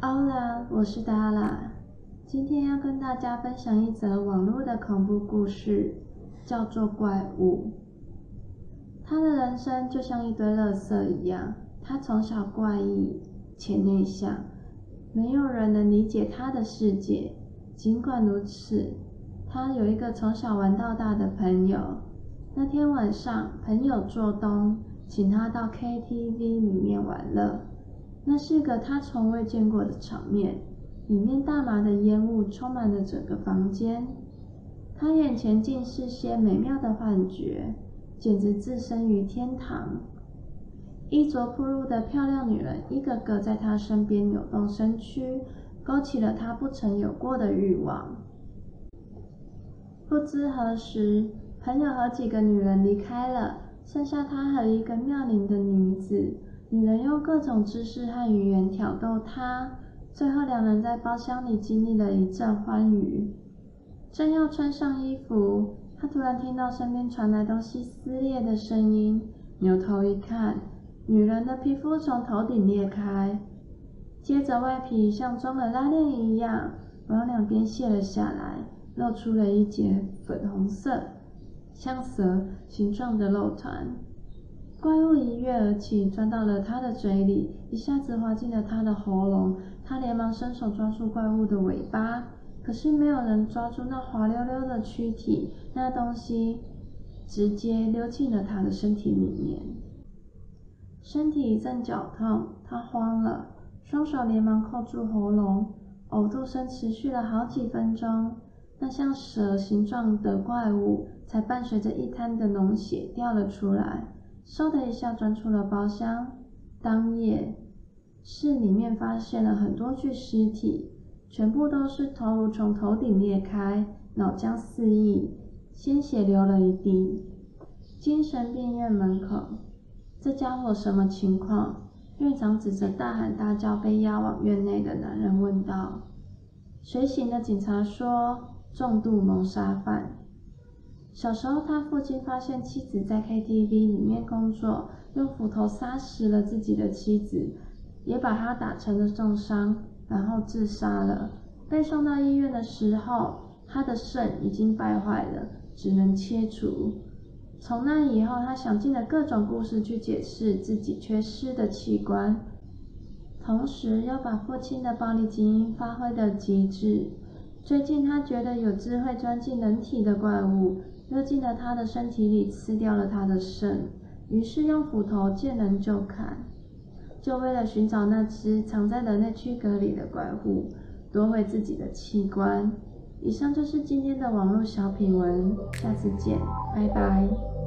Hola，我是 Dara，今天要跟大家分享一则网络的恐怖故事，叫做《怪物》。他的人生就像一堆垃圾一样，他从小怪异且内向，没有人能理解他的世界。尽管如此，他有一个从小玩到大的朋友。那天晚上，朋友做东，请他到 KTV 里面玩乐。那是个他从未见过的场面，里面大麻的烟雾充满了整个房间。他眼前尽是些美妙的幻觉。简直置身于天堂，衣着暴露的漂亮女人一个个在他身边扭动身躯，勾起了他不曾有过的欲望。不知何时，朋友和几个女人离开了，剩下他和一个妙龄的女子。女人用各种姿势和语言挑逗他，最后两人在包厢里经历了一阵欢愉。正要穿上衣服。他突然听到身边传来东西撕裂的声音，扭头一看，女人的皮肤从头顶裂开，接着外皮像装了拉链一样往两边卸了下来，露出了一截粉红色、像蛇形状的肉团。怪物一跃而起，钻到了他的嘴里，一下子滑进了他的喉咙。他连忙伸手抓住怪物的尾巴。可是没有人抓住那滑溜溜的躯体，那东西直接溜进了他的身体里面。身体一阵绞痛，他慌了，双手连忙扣住喉咙，呕吐声持续了好几分钟。那像蛇形状的怪物才伴随着一滩的脓血掉了出来，嗖的一下钻出了包厢。当夜，室里面发现了很多具尸体。全部都是头颅从头顶裂开，脑浆四溢，鲜血流了一地。精神病院门口，这家伙什么情况？院长指着大喊大叫被押往院内的男人问道。随行的警察说，重度谋杀犯。小时候，他父亲发现妻子在 KTV 里面工作，用斧头杀死了自己的妻子，也把她打成了重伤。然后自杀了。被送到医院的时候，他的肾已经败坏了，只能切除。从那以后，他想尽了各种故事去解释自己缺失的器官，同时要把父亲的暴力基因发挥到极致。最近，他觉得有只会钻进人体的怪物，溜进了他的身体里，吃掉了他的肾，于是用斧头见人就砍。就为了寻找那只藏在人类躯壳里的怪物，夺回自己的器官。以上就是今天的网络小品文，下次见，拜拜。